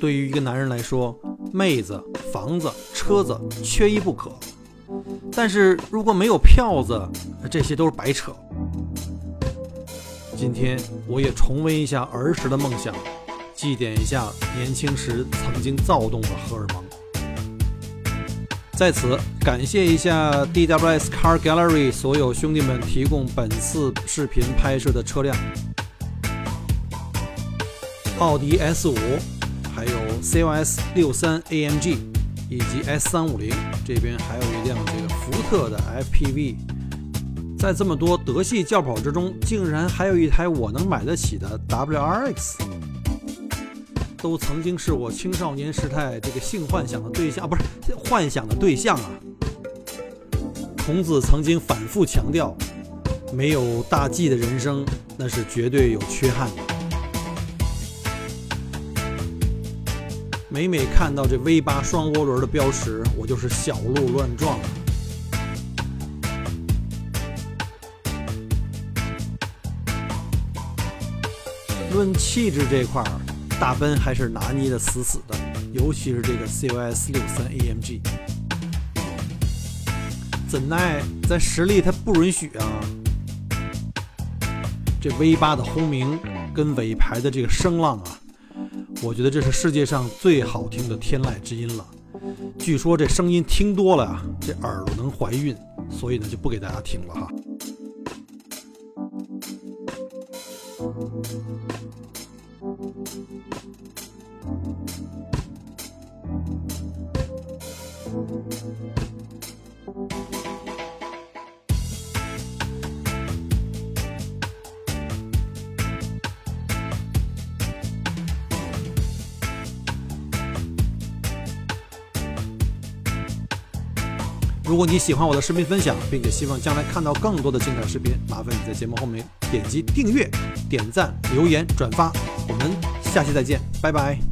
对于一个男人来说，妹子、房子、车子缺一不可。但是如果没有票子，这些都是白扯。今天我也重温一下儿时的梦想，祭奠一下年轻时曾经躁动的荷尔蒙。在此感谢一下 DWS Car Gallery 所有兄弟们提供本次视频拍摄的车辆：奥迪 S5，CLS 63 AMG，以及 S350。这边还有一辆这个福特的 FPV。在这么多德系轿跑之中，竟然还有一台我能买得起的 WRX。都曾经是我青少年时代这个性幻想的对象啊，不是幻想的对象啊！孔子曾经反复强调，没有大 G 的人生，那是绝对有缺憾的。每每看到这 V 八双涡轮的标识，我就是小鹿乱撞。论气质这块儿。大奔还是拿捏的死死的，尤其是这个 COS 六三 AMG，怎奈咱实力它不允许啊！这 V 八的轰鸣跟尾排的这个声浪啊，我觉得这是世界上最好听的天籁之音了。据说这声音听多了啊，这耳朵能怀孕，所以呢就不给大家听了哈。如果你喜欢我的视频分享，并且希望将来看到更多的精彩视频，麻烦你在节目后面点击订阅、点赞、留言、转发。我们下期再见，拜拜。